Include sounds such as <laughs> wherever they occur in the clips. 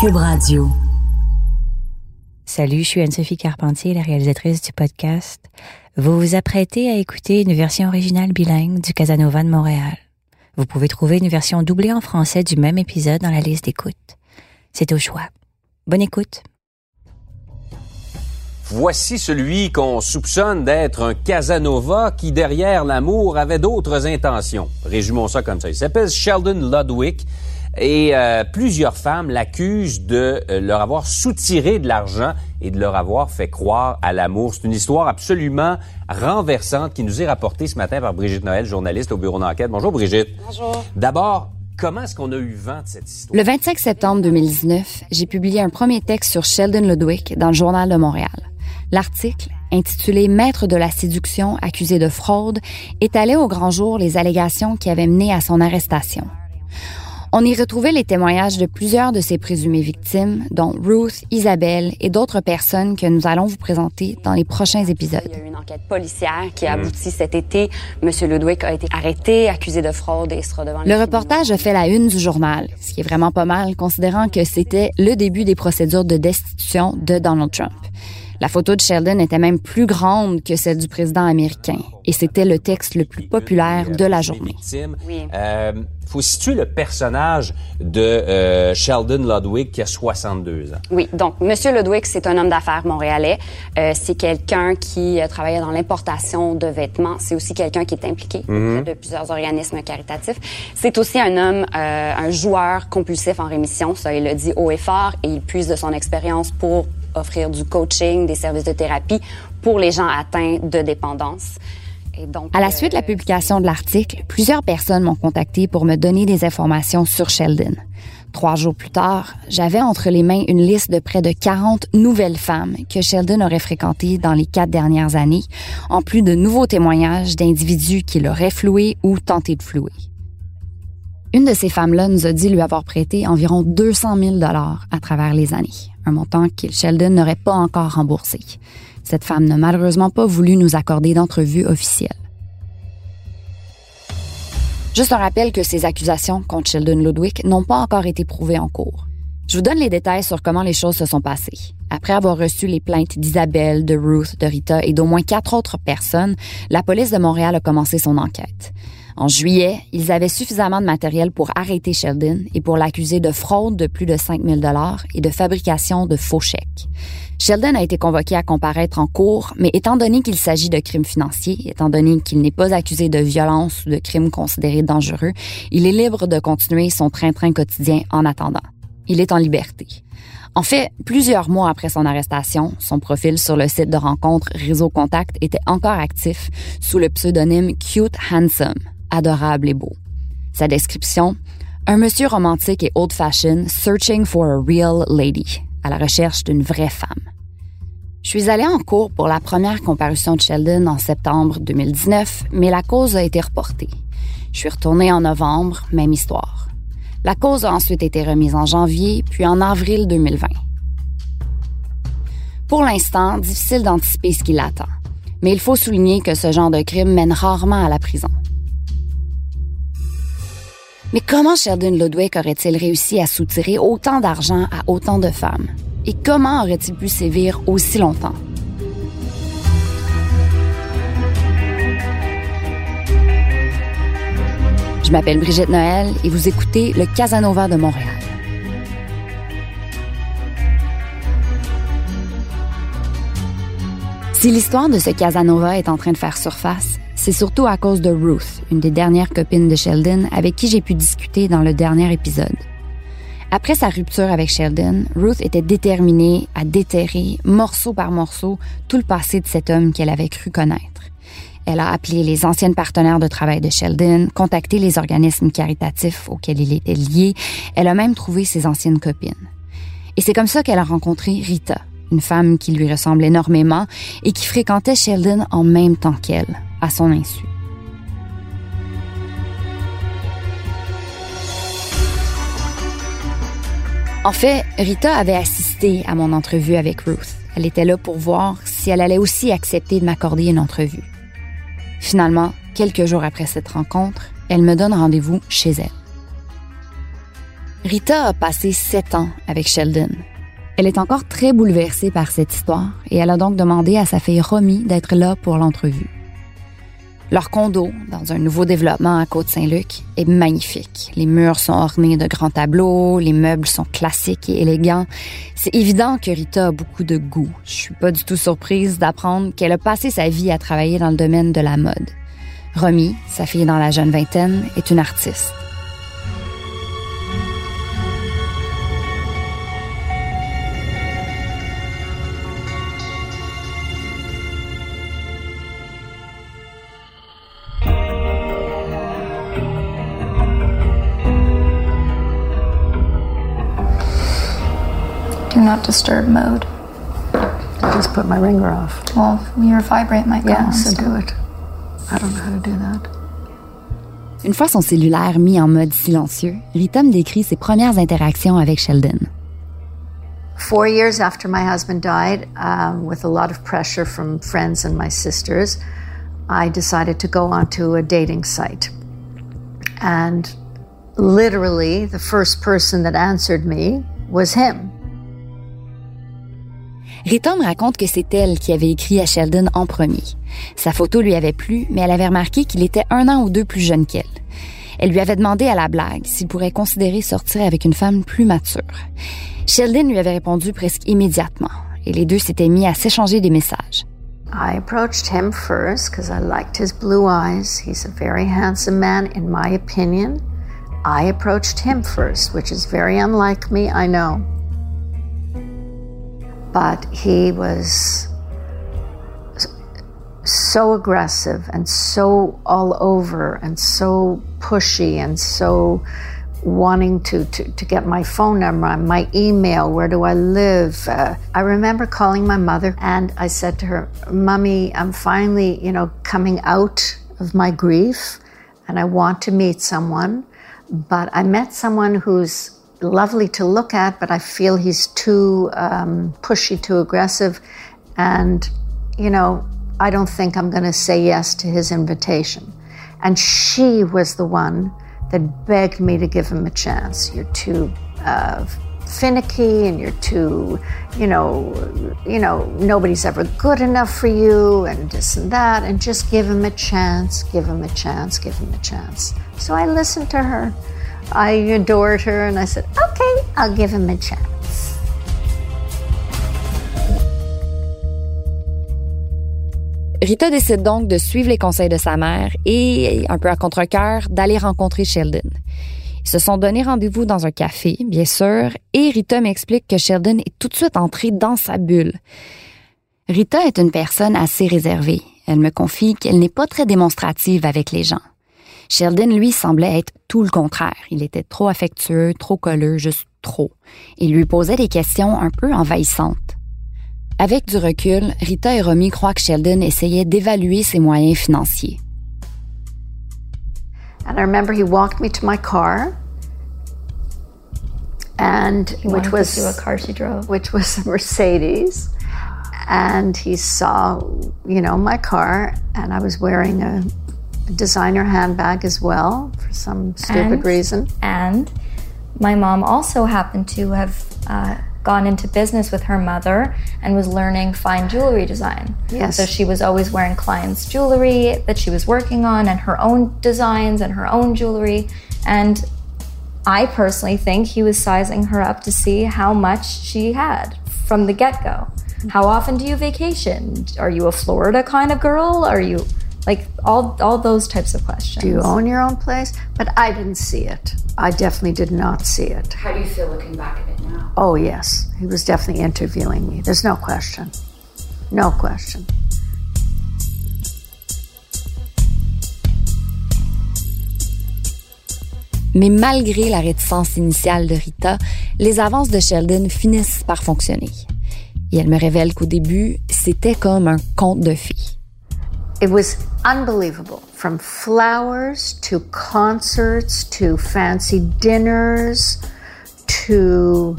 Cube Radio. Salut, je suis Anne-Sophie Carpentier, la réalisatrice du podcast. Vous vous apprêtez à écouter une version originale bilingue du Casanova de Montréal. Vous pouvez trouver une version doublée en français du même épisode dans la liste d'écoute. C'est au choix. Bonne écoute. Voici celui qu'on soupçonne d'être un Casanova qui, derrière l'amour, avait d'autres intentions. Résumons ça comme ça. Il s'appelle Sheldon Ludwig et euh, plusieurs femmes l'accusent de euh, leur avoir soutiré de l'argent et de leur avoir fait croire à l'amour. C'est une histoire absolument renversante qui nous est rapportée ce matin par Brigitte Noël, journaliste au bureau d'enquête. Bonjour Brigitte. Bonjour. D'abord, comment est-ce qu'on a eu vent de cette histoire? Le 25 septembre 2019, j'ai publié un premier texte sur Sheldon Ludwig dans le Journal de Montréal. L'article, intitulé Maître de la séduction accusé de fraude, étalait au grand jour les allégations qui avaient mené à son arrestation. On y retrouvait les témoignages de plusieurs de ses présumées victimes, dont Ruth, Isabelle et d'autres personnes que nous allons vous présenter dans les prochains épisodes. Il y a eu une enquête policière qui a abouti cet été. Monsieur Ludwig a été arrêté, accusé de fraude et sera devant Le reportage a fait la une du journal, ce qui est vraiment pas mal, considérant que c'était le début des procédures de destitution de Donald Trump. La photo de Sheldon était même plus grande que celle du président américain, et c'était le texte le plus populaire de la journée. Oui. Euh, faut situer le personnage de euh, Sheldon Ludwig qui a 62 ans? Oui, donc Monsieur Ludwig, c'est un homme d'affaires montréalais. Euh, c'est quelqu'un qui travaillait dans l'importation de vêtements. C'est aussi quelqu'un qui est impliqué Mhm. de plusieurs organismes caritatifs. C'est aussi un homme, euh, un joueur compulsif en rémission. Ça, il le dit haut et fort, et il puise de son expérience pour offrir du coaching, des services de thérapie pour les gens atteints de dépendance. À la suite de la euh, publication de l'article, plusieurs personnes m'ont contacté pour me donner des informations sur Sheldon. Trois jours plus tard, j'avais entre les mains une liste de près de 40 nouvelles femmes que Sheldon aurait fréquentées dans les quatre dernières années, en plus de nouveaux témoignages d'individus qui l'auraient floué ou tenté de flouer. Une de ces femmes-là nous a dit lui avoir prêté environ 200 000 dollars à travers les années, un montant que Sheldon n'aurait pas encore remboursé. Cette femme n'a malheureusement pas voulu nous accorder d'entrevue officielle. Juste un rappel que ces accusations contre Sheldon Ludwig n'ont pas encore été prouvées en cours. Je vous donne les détails sur comment les choses se sont passées. Après avoir reçu les plaintes d'Isabelle, de Ruth, de Rita et d'au moins quatre autres personnes, la police de Montréal a commencé son enquête. En juillet, ils avaient suffisamment de matériel pour arrêter Sheldon et pour l'accuser de fraude de plus de 5 000 et de fabrication de faux chèques. Sheldon a été convoqué à comparaître en cours, mais étant donné qu'il s'agit de crimes financiers, étant donné qu'il n'est pas accusé de violence ou de crimes considérés dangereux, il est libre de continuer son train-train quotidien en attendant. Il est en liberté. En fait, plusieurs mois après son arrestation, son profil sur le site de rencontre Réseau Contact était encore actif sous le pseudonyme Cute Handsome, adorable et beau. Sa description un monsieur romantique et old-fashioned searching for a real lady, à la recherche d'une vraie femme. Je suis allée en cours pour la première comparution de Sheldon en septembre 2019, mais la cause a été reportée. Je suis retournée en novembre, même histoire. La cause a ensuite été remise en janvier, puis en avril 2020. Pour l'instant, difficile d'anticiper ce qui l'attend, mais il faut souligner que ce genre de crime mène rarement à la prison. Mais comment Sheldon Ludwig aurait-il réussi à soutirer autant d'argent à autant de femmes? Et comment aurait-il pu sévir aussi longtemps? Je m'appelle Brigitte Noël et vous écoutez le Casanova de Montréal. Si l'histoire de ce Casanova est en train de faire surface, c'est surtout à cause de Ruth, une des dernières copines de Sheldon avec qui j'ai pu discuter dans le dernier épisode. Après sa rupture avec Sheldon, Ruth était déterminée à déterrer, morceau par morceau, tout le passé de cet homme qu'elle avait cru connaître. Elle a appelé les anciennes partenaires de travail de Sheldon, contacté les organismes caritatifs auxquels il était lié. Elle a même trouvé ses anciennes copines. Et c'est comme ça qu'elle a rencontré Rita, une femme qui lui ressemble énormément et qui fréquentait Sheldon en même temps qu'elle, à son insu. En fait, Rita avait assisté à mon entrevue avec Ruth. Elle était là pour voir si elle allait aussi accepter de m'accorder une entrevue. Finalement, quelques jours après cette rencontre, elle me donne rendez-vous chez elle. Rita a passé sept ans avec Sheldon. Elle est encore très bouleversée par cette histoire et elle a donc demandé à sa fille Romy d'être là pour l'entrevue. Leur condo, dans un nouveau développement à Côte-Saint-Luc, est magnifique. Les murs sont ornés de grands tableaux, les meubles sont classiques et élégants. C'est évident que Rita a beaucoup de goût. Je suis pas du tout surprise d'apprendre qu'elle a passé sa vie à travailler dans le domaine de la mode. Romy, sa fille dans la jeune vingtaine, est une artiste. Not disturb mode. Just put my ringer off. Well, your vibrate might go Yeah, on so still. do it. I don't know how to do that. Une fois son cellulaire mis en mode silencieux, Rita me décrit ses premières interactions avec Sheldon. Four years after my husband died, um, with a lot of pressure from friends and my sisters, I decided to go onto a dating site. And literally, the first person that answered me was him. Rita me raconte que c'est elle qui avait écrit à Sheldon en premier. Sa photo lui avait plu, mais elle avait remarqué qu'il était un an ou deux plus jeune qu'elle. Elle lui avait demandé à la blague s'il pourrait considérer sortir avec une femme plus mature. Sheldon lui avait répondu presque immédiatement, et les deux s'étaient mis à s'échanger des messages. I approached him first because I liked his blue eyes. He's a very handsome man, in my opinion. I approached him first, which is very unlike me, I know. But he was so aggressive and so all over and so pushy and so wanting to, to, to get my phone number, my email, where do I live. Uh, I remember calling my mother and I said to her, Mommy, I'm finally, you know, coming out of my grief and I want to meet someone. But I met someone who's lovely to look at, but I feel he's too um, pushy, too aggressive. And, you know, I don't think I'm going to say yes to his invitation. And she was the one that begged me to give him a chance. You're too uh, finicky, and you're too, you know, you know, nobody's ever good enough for you, and this and that, and just give him a chance, give him a chance, give him a chance. So I listened to her. I adored her, and I said, okay, I'll give him a chance. Rita décide donc de suivre les conseils de sa mère et, un peu à contre-cœur, d'aller rencontrer Sheldon. Ils se sont donné rendez-vous dans un café, bien sûr, et Rita m'explique que Sheldon est tout de suite entré dans sa bulle. Rita est une personne assez réservée. Elle me confie qu'elle n'est pas très démonstrative avec les gens. Sheldon, lui, semblait être tout le contraire. Il était trop affectueux, trop colleux, juste trop. Il lui posait des questions un peu envahissantes. Avec du recul, Rita et Romy croient que Sheldon essayait d'évaluer ses moyens financiers. And I remember he walked me to my car, and He which was to what car she drove. which was a Mercedes. And he saw, you know, my car, and I was wearing a, a designer handbag as well for some stupid And- reason. And my mom also happened to have uh, gone into business with her mother and was learning fine jewelry design. Yes. So she was always wearing clients' jewelry that she was working on and her own designs and her own jewelry. And I personally think he was sizing her up to see how much she had from the get go. How often do you vacation? Are you a Florida kind of girl? Are you like all all those types of questions? Do you own your own place? But I didn't see it. I definitely did not see it. How do you feel looking back at it now? Oh, yes. He was definitely interviewing me. There's no question. No question. Mais malgré la réticence initiale de Rita, les avances de Sheldon finissent par fonctionner. Et elle me révèle qu'au début, c'était comme un conte de fées. It was unbelievable. From flowers to concerts to fancy dinners to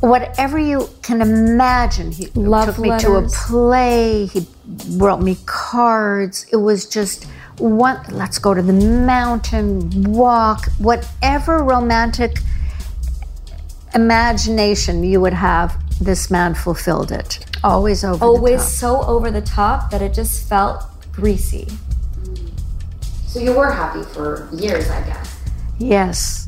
whatever you can imagine. He Love took me to a play. He wrote me cards. It was just one. Let's go to the mountain, walk, whatever romantic imagination you would have, this man fulfilled it. Always over Always the top. so over the top that it just felt greasy. So you were happy for years, I guess. Yes.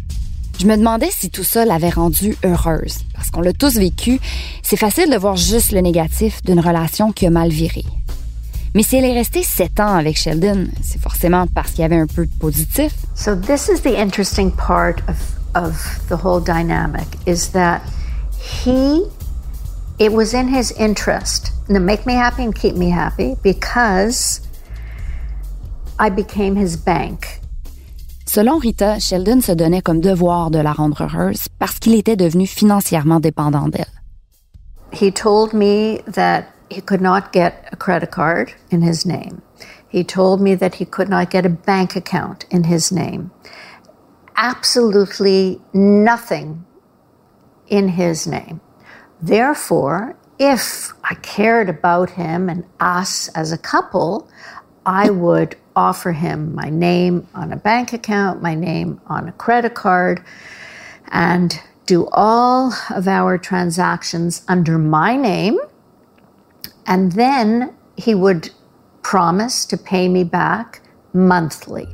Je me demandais si tout ça l'avait rendue heureuse. Parce qu'on l'a tous vécu, c'est facile de voir juste le négatif d'une relation qui a mal viré. Mais si elle est restée sept ans avec Sheldon, c'est forcément parce qu'il y avait un peu de positif. So this is the interesting part of, of the whole dynamic is that he it was in his interest to make me happy and keep me happy because I became his bank. Selon Rita, Sheldon se donnait comme devoir de la rendre heureuse parce qu'il était devenu financièrement dépendant d'elle. He told me that he could not get a credit card in his name. He told me that he could not get a bank account in his name. Absolutely nothing in his name. Therefore, if I cared about him and us as a couple, I would offer him my name on a bank account, my name on a credit card, and do all of our transactions under my name. And then he would promise to pay me back monthly.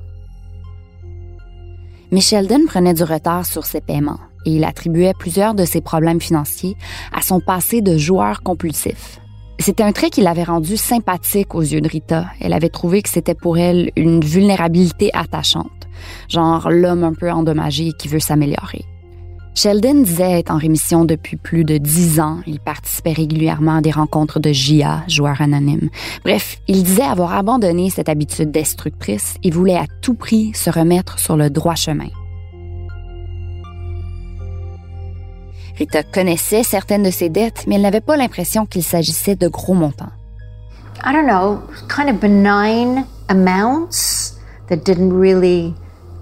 Mais Sheldon prenait du retard sur ses paiements et il attribuait plusieurs de ses problèmes financiers à son passé de joueur compulsif. C'était un trait qui l'avait rendu sympathique aux yeux de Rita. Elle avait trouvé que c'était pour elle une vulnérabilité attachante, genre l'homme un peu endommagé qui veut s'améliorer. Sheldon disait être en rémission depuis plus de dix ans. Il participait régulièrement à des rencontres de JA, joueurs anonymes. Bref, il disait avoir abandonné cette habitude destructrice et voulait à tout prix se remettre sur le droit chemin. Rita connaissait certaines de ses dettes, mais elle n'avait pas l'impression qu'il s'agissait de gros montants. I don't know, kind of benign amounts that didn't really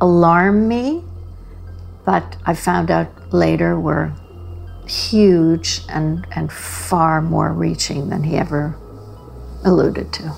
alarm me, but I found out later were huge and, and far more reaching than he ever alluded to.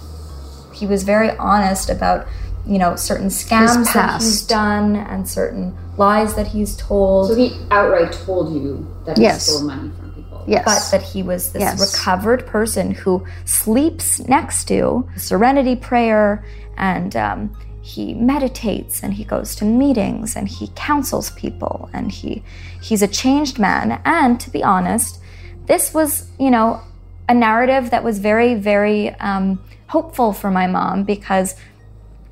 He was very honest about, you know, certain scams that he's done and certain lies that he's told. So he outright told you that Yes. he stole money from people. Yes. but that he was this Yes. recovered person who sleeps next to serenity prayer and um, he meditates and he goes to meetings and he counsels people and he he's a changed man and to be honest this was you know a narrative that was very very um, hopeful for my mom because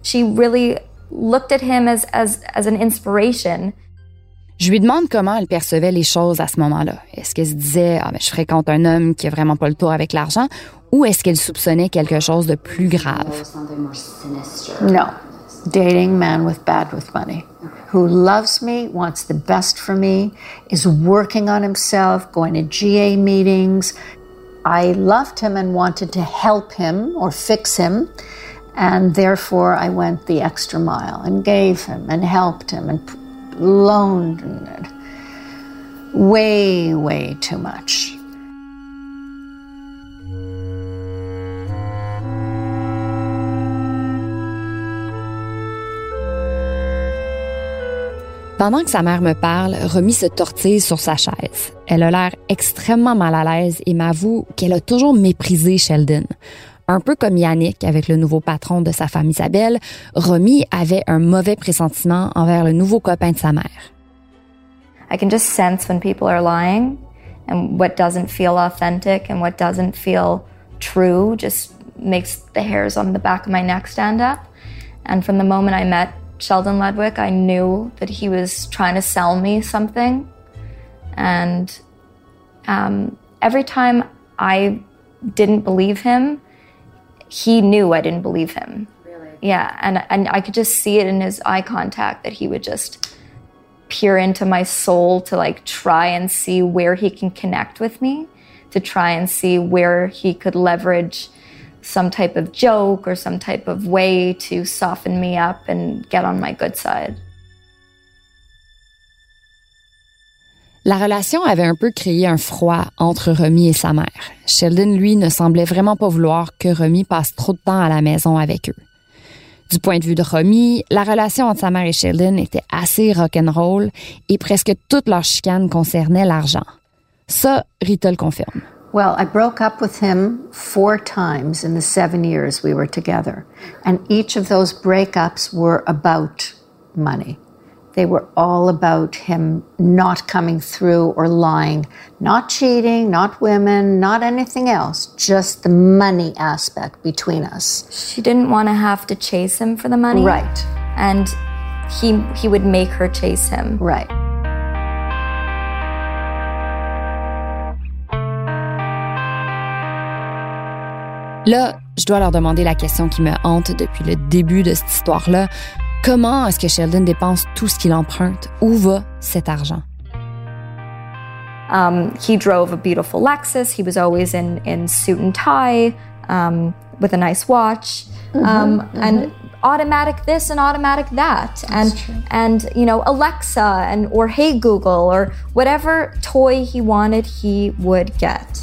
she really looked at him as as as an inspiration Je lui demande comment elle percevait les choses à ce moment-là. Est-ce qu'elle se disait ah ben, je fréquente un homme qui a vraiment pas le tour avec l'argent? Ou est-ce qu'elle soupçonnait quelque chose de plus grave? Or something more sinister. No. Dating man with bad with money who loves me, wants the best for me, is working on himself, going to GA meetings. I loved him and wanted to help him or fix him. And therefore, I went the extra mile and gave him and helped him and loaned way, way too much. Pendant que sa mère me parle, Romy se tortille sur sa chaise. Elle a l'air extrêmement mal à l'aise et m'avoue qu'elle a toujours méprisé Sheldon. Un peu comme Yannick avec le nouveau patron de sa femme Isabelle, Romy avait un mauvais pressentiment envers le nouveau copain de sa mère. I can just sense when people are lying and what doesn't feel authentic and what doesn't feel true just makes the hairs on the back of my neck stand up. And from the moment I met Sheldon Ludwig, I knew that he was trying to sell me something. And um, every time I didn't believe him, he knew I didn't believe him. Really? Yeah, and and I could just see it in his eye contact that he would just peer into my soul to like try and see where he can connect with me, to try and see where he could leverage some type of joke or some type of way to soften me up and get on my good side. La relation avait un peu créé un froid entre Romy et sa mère. Sheldon, lui, ne semblait vraiment pas vouloir que Romy passe trop de temps à la maison avec eux. Du point de vue de Romy, la relation entre sa mère et Sheldon était assez rock'n'roll et presque toute leur chicane concernait l'argent. Ça, Rita le confirme. Well, I broke up with him four times in the seven years we were together. And each of those breakups were about money. They were all about him not coming through or lying, not cheating, not women, not anything else, just the money aspect between us. She didn't want to have to chase him for the money. Right, And he he would make her chase him. right. Là, je dois leur demander la question qui me hante depuis le début de cette histoire-là. Comment est-ce que Sheldon dépense tout ce qu'il emprunte? Où va cet argent? Um, he drove a beautiful Lexus. He was always in in suit and tie, um, with a nice watch, um, and automatic this and automatic that, That's and and you know Alexa and or Hey Google or whatever toy he wanted, he would get.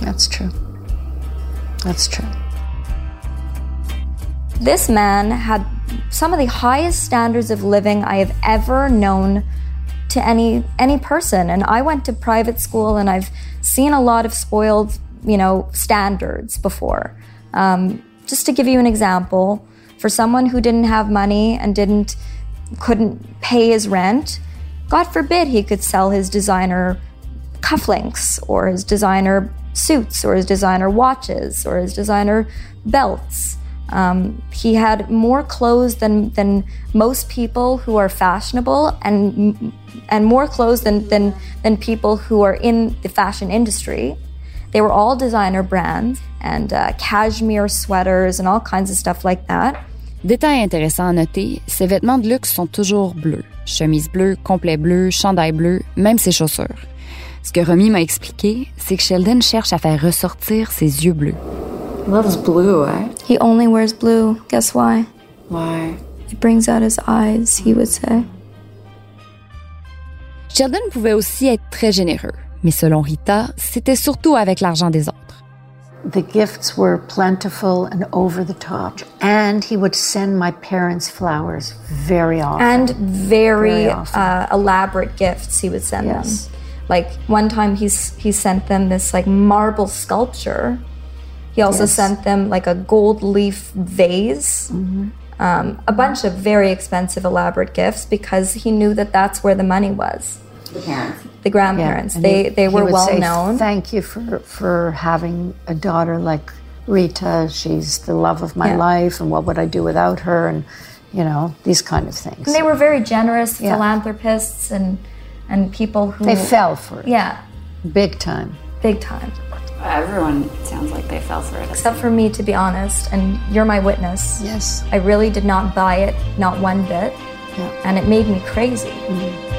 That's true. That's true. This man had some of the highest standards of living I have ever known to any any person and I went to private school and I've seen a lot of spoiled you know standards before um, just to give you an example for someone who didn't have money and didn't couldn't pay his rent God forbid he could sell his designer cufflinks or his designer suits or his designer watches or his designer belts. Um, he had more clothes than, than most people who are fashionable and, and more clothes than, than, than people who are in the fashion industry. They were all designer brands and uh, cashmere sweaters and all kinds of stuff like that. Détail intéressant à noter, ses vêtements de luxe sont toujours bleus. Chemise bleue, complet bleu, chandail bleu, même ses chaussures. Ce que Romy m'a expliqué, c'est que Sheldon cherche à faire ressortir ses yeux bleus. Loves blue, eh? He only wears blue. Guess why? Why? It brings out his eyes, he would say. Sheldon pouvait aussi être très généreux, mais selon Rita, c'était surtout avec l'argent des autres. The gifts were plentiful and over the top. And he would send my parents flowers very often. and very, Very often. uh, elaborate gifts he would send Yes. them. Like one time he's he sent them this like marble sculpture. He also Yes. sent them like a gold leaf vase. Mm-hmm. Um, a bunch of very expensive, elaborate gifts because he knew that that's where the money was. The parents. The grandparents, and they he- they he were well say, known. Thank you for for having a daughter like Rita. She's the love of my Yeah. life, and what would I do without her? And you know these kind of things. And they were very generous Yeah. philanthropists and and people who They fell for it, yeah, big time. big time. Uh, everyone sounds like they fell for it. Except for me, to be honest, and you're my witness. Yes. I really did not buy it, not one bit. Yeah. And it made me crazy. Mm-hmm.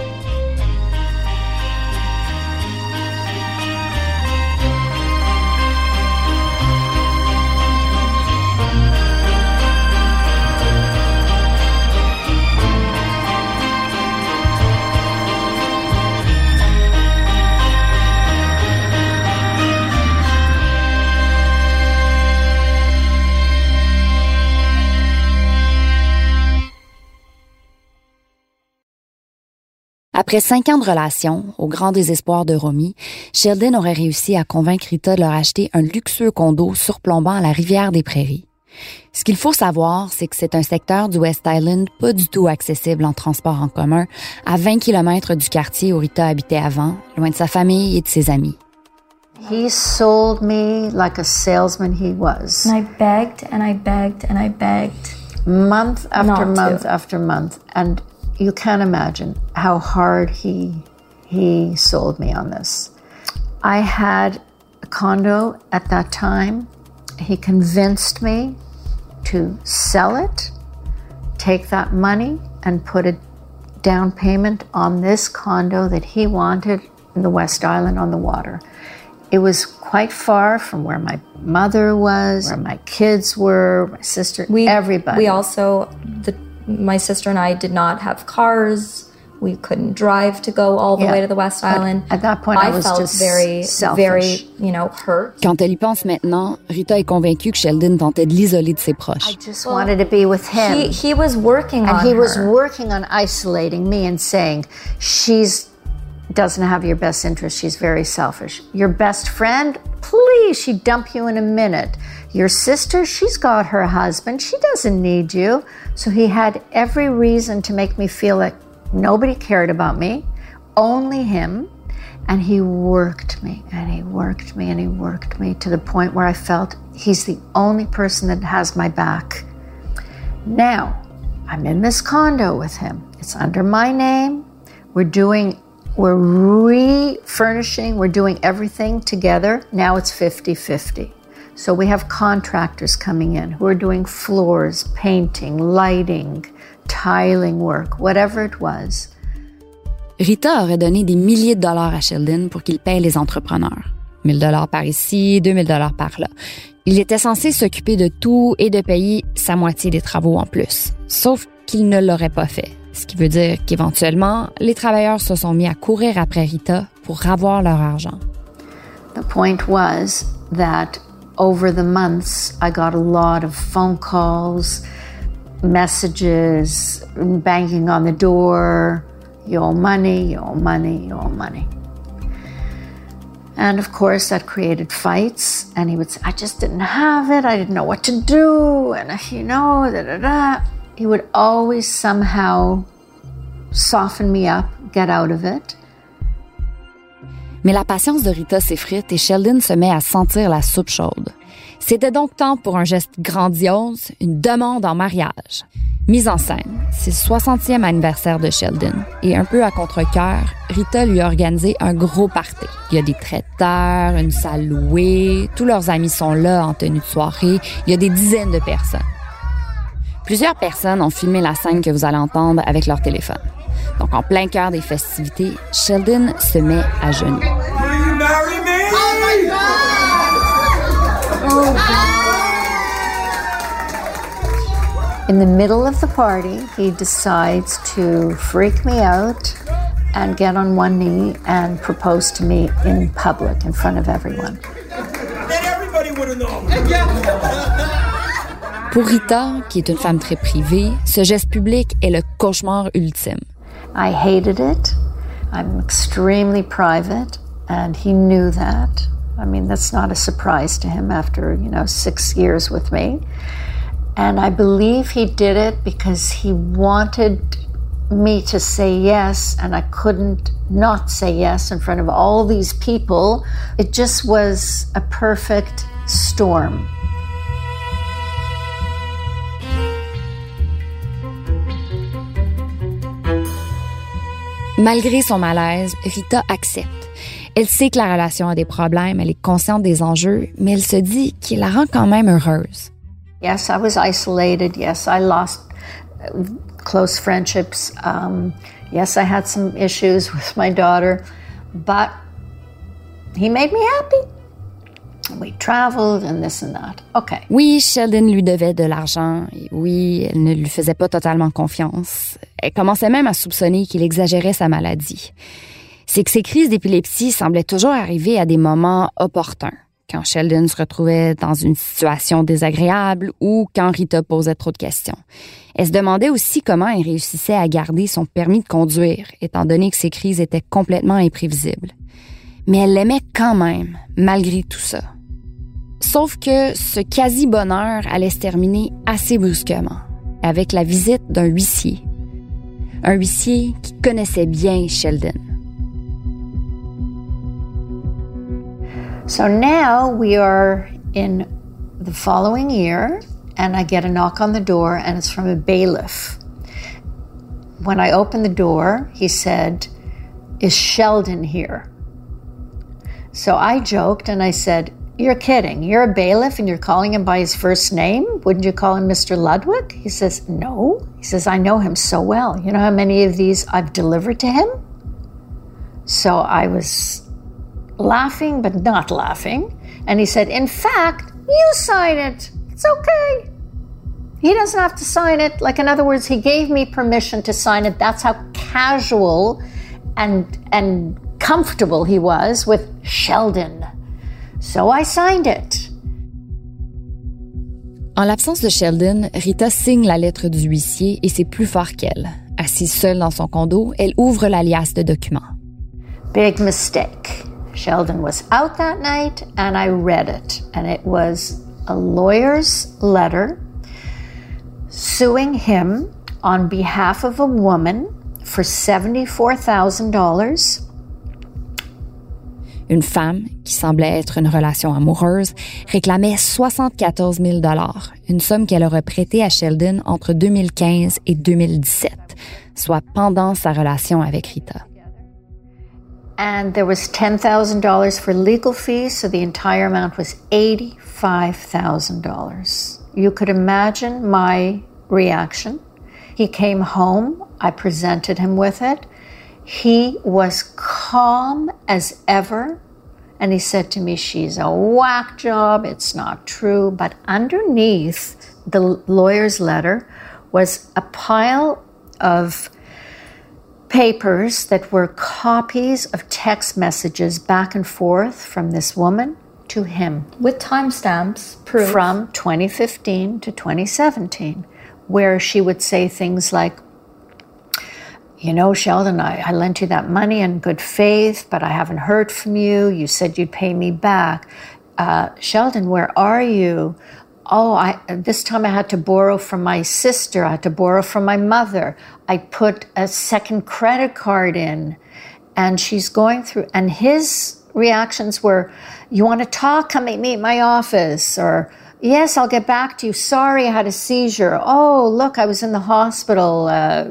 Après cinq ans de relation, au grand désespoir de Romy, Sheldon aurait réussi à convaincre Rita de leur acheter un luxueux condo surplombant la rivière des Prairies. Ce qu'il faut savoir, c'est que c'est un secteur du West Island pas du tout accessible en transport en commun, à 20 km du quartier où Rita habitait avant, loin de sa famille et de ses amis. He sold me like a salesman he was. And I begged and I begged and I begged. month after Not to. month after month and you can't imagine how hard he he sold me on this. I had a condo at that time. He convinced me to sell it take that money and put a down payment on this condo that he wanted in the west island on the water. It was quite far from where my mother was where my kids were my sister We everybody. We also the my sister and I did not have cars. We couldn't drive to go all the Yeah. way to the West Island. at that point, I was felt just very, selfish. very, you know, hurt. Quand elle y pense maintenant, Rita est convaincue que Sheldon tentait de l'isoler de ses proches. I proches. just wanted to be with him. He he was working and on he was working on isolating me and saying, she's doesn't have your best interest. She's very selfish. Your best friend, please, she'd dump you in a minute. Your sister, she's got her husband. She doesn't need you. So he had every reason to make me feel like nobody cared about me, only him. And he worked me and he worked me and he worked me to the point where I felt he's the only person that has my back. Now, I'm in this condo with him. It's under my name. We're doing, we're refurnishing, we're doing everything together. Now it's 50 50. So we have contractors coming in who are doing floors, painting, lighting, tiling work, whatever it was. Rita aurait donné des milliers de dollars à Sheldon pour qu'il paye les entrepreneurs. 1000 dollars par ici, 2000 dollars par là. Il était censé s'occuper de tout et de payer sa moitié des travaux en plus. Sauf qu'il ne l'aurait pas fait. Ce qui veut dire qu'éventuellement, les travailleurs se sont mis à courir après Rita pour avoir leur argent. The point was that over the months, I got a lot of phone calls, messages, banging on the door. You owe money, you owe money, you owe money. And of course, that created fights. And he would say, I just didn't have it. I didn't know what to do. And, you know, da da da. He would always somehow soften me up, get out of it. Mais la patience de Rita s'effrite et Sheldon se met à sentir la soupe chaude. C'était donc temps pour un geste grandiose, une demande en mariage. Mise en scène, c'est le 60e anniversaire de Sheldon et un peu à contre-cœur, Rita lui a organisé un gros party. Il y a des traiteurs, une salle louée, tous leurs amis sont là en tenue de soirée, il y a des dizaines de personnes. Plusieurs personnes ont filmé la scène que vous allez entendre avec leur téléphone. Donc en plein cœur des festivités, Sheldon se met à genoux. In the middle of the party, he decides to freak me out and get on one knee and propose to me in public in front of everyone. Then everybody would have known. Pour Rita, qui est une femme très privée, ce geste public est le cauchemar ultime. I hated it. I'm extremely private, and he knew that. I mean, that's not a surprise to him after, you know, six years with me. And I believe he did it because he wanted me to say yes, and I couldn't not say yes in front of all these people. It just was a perfect storm. Malgré son malaise, Rita accepte. Elle sait que la relation a des problèmes, elle est consciente des enjeux, mais elle se dit qu'il la rend quand même heureuse. Yes, I was isolated. Yes, I lost uh, close friendships. Um, yes, I had some issues <laughs> with my daughter, but he made me happy. We traveled and this and that. Okay. Oui, Sheldon lui devait de l'argent, oui, elle ne lui faisait pas totalement confiance. Elle commençait même à soupçonner qu'il exagérait sa maladie. C'est que ses crises d'épilepsie semblaient toujours arriver à des moments opportuns, quand Sheldon se retrouvait dans une situation désagréable ou quand Rita posait trop de questions. Elle se demandait aussi comment il réussissait à garder son permis de conduire, étant donné que ses crises étaient complètement imprévisibles. Mais elle l'aimait quand même, malgré tout ça. Sauf que ce quasi-bonheur allait se terminer assez brusquement, avec la visite d'un huissier. Un huissier qui connaissait bien Sheldon. So now we are in the following year, and I get a knock on the door, and it's from a bailiff. When I opened the door, he said, Is Sheldon here? So I joked and I said, You're kidding. You're a bailiff and you're calling him by his first name? Wouldn't you call him Mr. Ludwig? He says, No. He says, I know him so well. You know how many of these I've delivered to him? So I was laughing, but not laughing. And he said, In fact, you sign it. It's okay. He doesn't have to sign it. Like, in other words, he gave me permission to sign it. That's how casual and, and comfortable he was with Sheldon. So I signed it. En l'absence de Sheldon, Rita signe la lettre du huissier et c'est plus fort qu'elle. Assise seule dans son condo, elle ouvre l'alias de documents. Big mistake. Sheldon was out that night and I read it. And it was a lawyer's letter suing him on behalf of a woman for $74,000 une femme, qui semblait être une relation amoureuse, réclamait 74 000 une somme qu'elle aurait prêtée à Sheldon entre 2015 et 2017, soit pendant sa relation avec Rita. And there was $10,000 for legal fees, so the entire amount was $85,000. You could imagine my reaction. He came home, I presented him with it. He was calm as ever. And he said to me, She's a whack job. It's not true. But underneath the lawyer's letter was a pile of papers that were copies of text messages back and forth from this woman to him. With timestamps, From 2015 to 2017, where she would say things like, you know, Sheldon, I, I, lent you that money in good faith, but I haven't heard from you. You said you'd pay me back. Uh, Sheldon, where are you? Oh, I, this time I had to borrow from my sister. I had to borrow from my mother. I put a second credit card in, and she's going through. And his reactions were, "You want to talk? Come meet me at my office," or "Yes, I'll get back to you. Sorry, I had a seizure. Oh, look, I was in the hospital." Uh,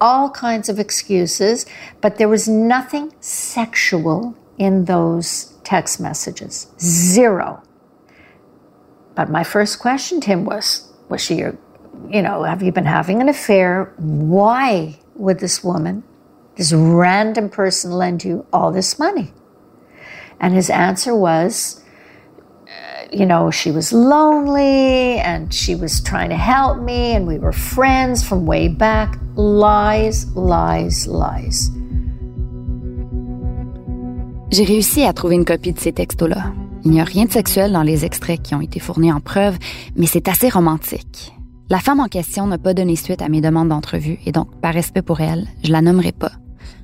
all kinds of excuses, but there was nothing sexual in those text messages. Zero. But my first question to him was Was she your, you know, have you been having an affair? Why would this woman, this random person, lend you all this money? And his answer was, you know, she was lonely and she was trying to help me and we were friends from way back. Lies, lies, lies. J'ai réussi à trouver une copie de ces textos-là. Il n'y a rien de sexuel dans les extraits qui ont été fournis en preuve, mais c'est assez romantique. La femme en question n'a pas donné suite à mes demandes d'entrevue et donc, par respect pour elle, je la nommerai pas.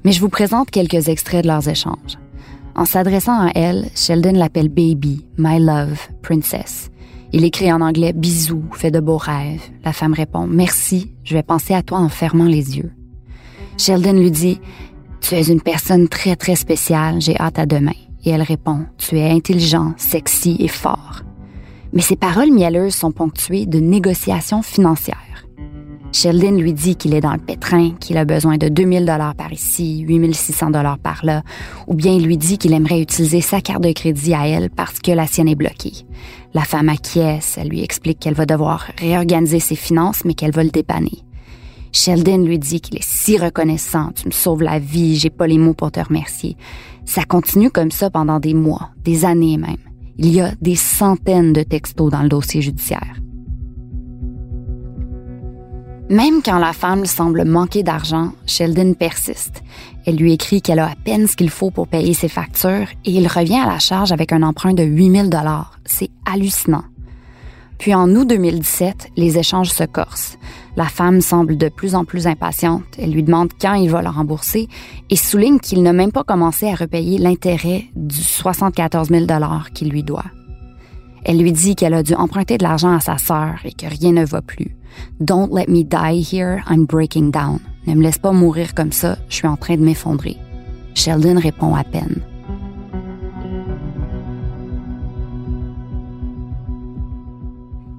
Mais je vous présente quelques extraits de leurs échanges. En s'adressant à elle, Sheldon l'appelle Baby, My Love, Princess. Il écrit en anglais Bisous, fait de beaux rêves. La femme répond Merci, je vais penser à toi en fermant les yeux. Sheldon lui dit Tu es une personne très très spéciale, j'ai hâte à demain. Et elle répond Tu es intelligent, sexy et fort. Mais ces paroles mielleuses sont ponctuées de négociations financières. Sheldon lui dit qu'il est dans le pétrin, qu'il a besoin de 2000 dollars par ici, 8600 dollars par là, ou bien il lui dit qu'il aimerait utiliser sa carte de crédit à elle parce que la sienne est bloquée. La femme acquiesce, elle lui explique qu'elle va devoir réorganiser ses finances, mais qu'elle va le dépanner. Sheldon lui dit qu'il est si reconnaissant, tu me sauves la vie, j'ai pas les mots pour te remercier. Ça continue comme ça pendant des mois, des années même. Il y a des centaines de textos dans le dossier judiciaire. Même quand la femme semble manquer d'argent, Sheldon persiste. Elle lui écrit qu'elle a à peine ce qu'il faut pour payer ses factures et il revient à la charge avec un emprunt de 8000 dollars. C'est hallucinant. Puis en août 2017, les échanges se corsent. La femme semble de plus en plus impatiente. Elle lui demande quand il va le rembourser et souligne qu'il n'a même pas commencé à repayer l'intérêt du 74 000 dollars qu'il lui doit. Elle lui dit qu'elle a dû emprunter de l'argent à sa sœur et que rien ne va plus. Don't let me die here, I'm breaking down. Ne me laisse pas mourir comme ça, je suis en train de m'effondrer. Sheldon répond à peine.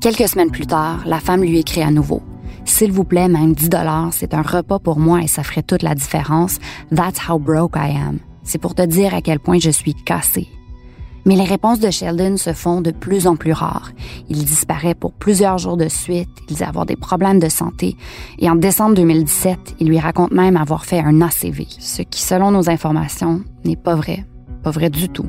Quelques semaines plus tard, la femme lui écrit à nouveau. S'il vous plaît, même 10 dollars, c'est un repas pour moi et ça ferait toute la différence. That's how broke I am. C'est pour te dire à quel point je suis cassée. Mais les réponses de Sheldon se font de plus en plus rares. Il disparaît pour plusieurs jours de suite, il dit avoir des problèmes de santé, et en décembre 2017, il lui raconte même avoir fait un ACV, ce qui, selon nos informations, n'est pas vrai. Pas vrai du tout.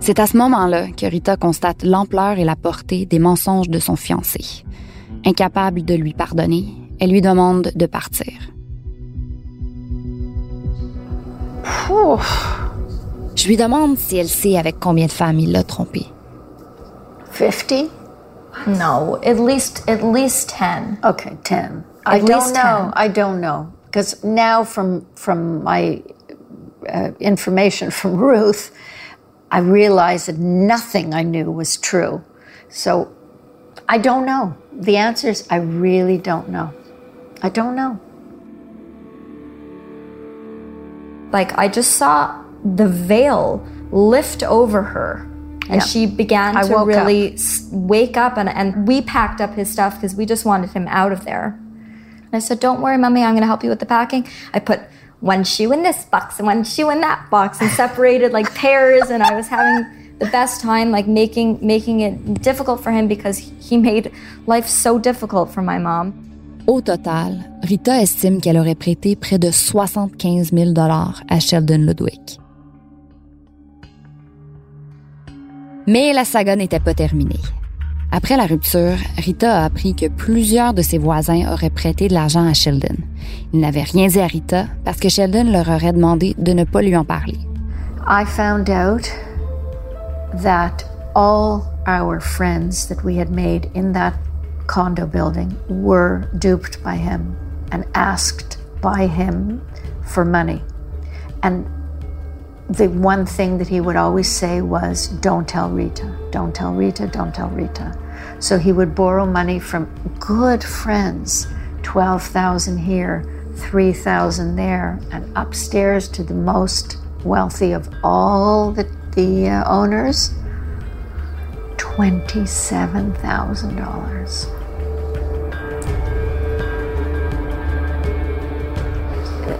C'est à ce moment-là que Rita constate l'ampleur et la portée des mensonges de son fiancé. Incapable de lui pardonner, elle lui demande de partir. Je lui demande si elle sait avec combien de femmes il l'a trompé. 50? No, at least at least 10. Okay, 10. I At don't know. 10. I don't know. Because now, from, from my uh, information from <laughs> Ruth, I realized that nothing I knew was true. So I don't know. The answer is I really don't know. I don't know. Like I just saw the veil lift over her. And she began I to really s- wake up, and, and we packed up his stuff because we just wanted him out of there. And I said, Don't worry, mommy, I'm going to help you with the packing. I put one shoe in this box and one shoe in that box and <laughs> separated like pairs. And I was having the best time, like making, making it difficult for him because he made life so difficult for my mom. Au total, Rita estime qu'elle aurait prêté près de 75 000 à Sheldon Ludwig. Mais la saga n'était pas terminée. Après la rupture, Rita a appris que plusieurs de ses voisins auraient prêté de l'argent à Sheldon. Ils n'avaient rien dit à Rita parce que Sheldon leur aurait demandé de ne pas lui en parler. I found out that all our friends that we had made in that condo building were duped by him and asked by him for money. And the one thing that he would always say was, Don't tell Rita, don't tell Rita, don't tell Rita. So he would borrow money from good friends 12,000 here, 3,000 there, and upstairs to the most wealthy of all the, the uh, owners $27,000.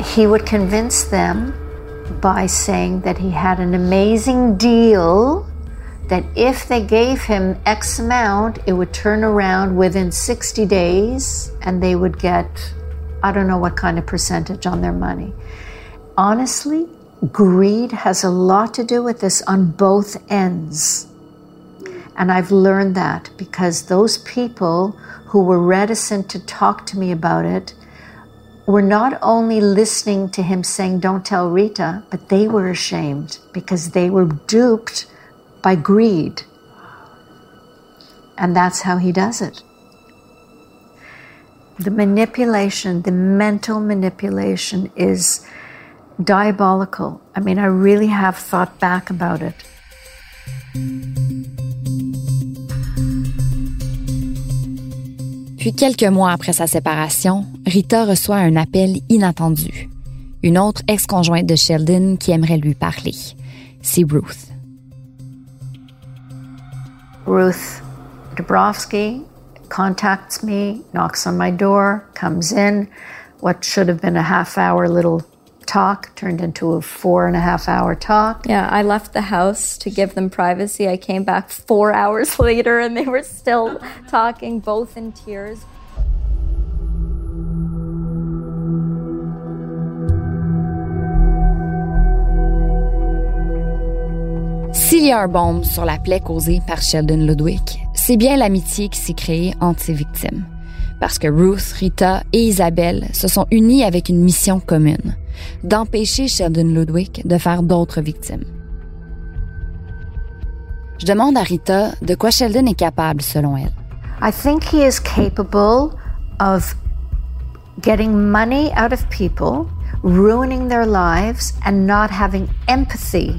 He would convince them by saying that he had an amazing deal that if they gave him X amount, it would turn around within 60 days and they would get, I don't know what kind of percentage on their money. Honestly, greed has a lot to do with this on both ends. And I've learned that because those people who were reticent to talk to me about it were not only listening to him saying, Don't tell Rita, but they were ashamed because they were duped by greed. And that's how he does it. The manipulation, the mental manipulation is diabolical. I mean, I really have thought back about it. Puis quelques mois après sa séparation, Rita reçoit un appel inattendu. Une autre ex-conjointe de Sheldon qui aimerait lui parler. C'est Ruth. Ruth Dabrowski contacts me, knocks on my door, comes in. What should have been a half hour little talk turned into a four and a half hour talk. Yeah, I left the house to give them privacy. I came back four <laughs> hours later and they were still talking, both in tears. S'il y a un baume sur la plaie causée par Sheldon Ludwig, c'est bien l'amitié qui s'est créée entre ses victimes. Parce que Ruth, Rita et Isabelle se sont unies avec une mission commune, d'empêcher Sheldon Ludwig de faire d'autres victimes. Je demande à Rita de quoi Sheldon est capable selon elle. I think he is capable of getting money out of people, ruining their lives, and not having empathy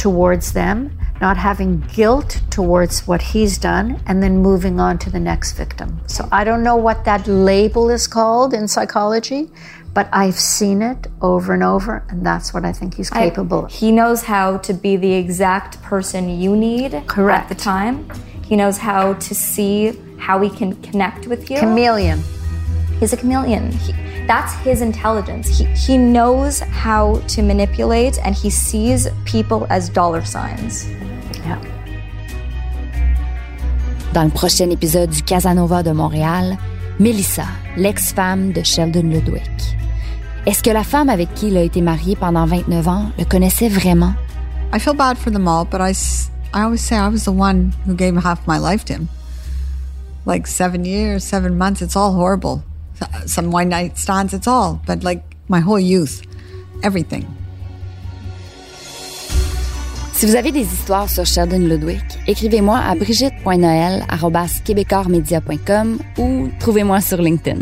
towards them, not having guilt towards what he's done, and then moving on to the next victim. So I don't know what that label is called in psychology, but I've seen it over and over, and that's what I think he's I- capable of. he knows how to be the exact person you need at the time. He knows how to see how he can connect with you. Chameleon. He's a chameleon. He, that's his intelligence. He, he knows how to manipulate and he sees people as dollar signs. Yeah. Dans le prochain épisode du Casanova de Montréal, Melissa, l'ex-femme de Sheldon Ludwig. Est-ce que la femme avec qui il a été marié pendant 29 ans le connaissait vraiment? I feel bad for them all, but I, I always say I was the one who gave half my life to him. Like seven years, seven months, it's all horrible. Some all, but like my whole youth, everything. Si vous avez des histoires sur Sheldon Ludwig, écrivez-moi à brigitte.noël.com ou trouvez-moi sur LinkedIn.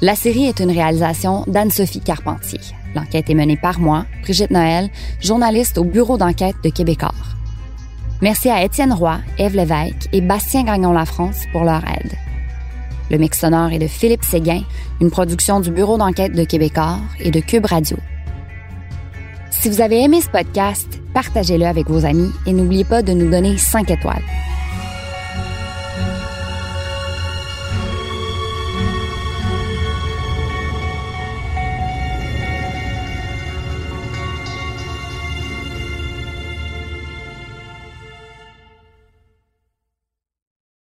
La série est une réalisation d'Anne-Sophie Carpentier. L'enquête est menée par moi, Brigitte Noël, journaliste au bureau d'enquête de Québecor. Merci à Étienne Roy, Eve Lévesque et Bastien Gagnon-La-France pour leur aide. Le mix sonore est de Philippe Séguin, une production du bureau d'enquête de Québecor et de Cube Radio. Si vous avez aimé ce podcast, partagez-le avec vos amis et n'oubliez pas de nous donner 5 étoiles.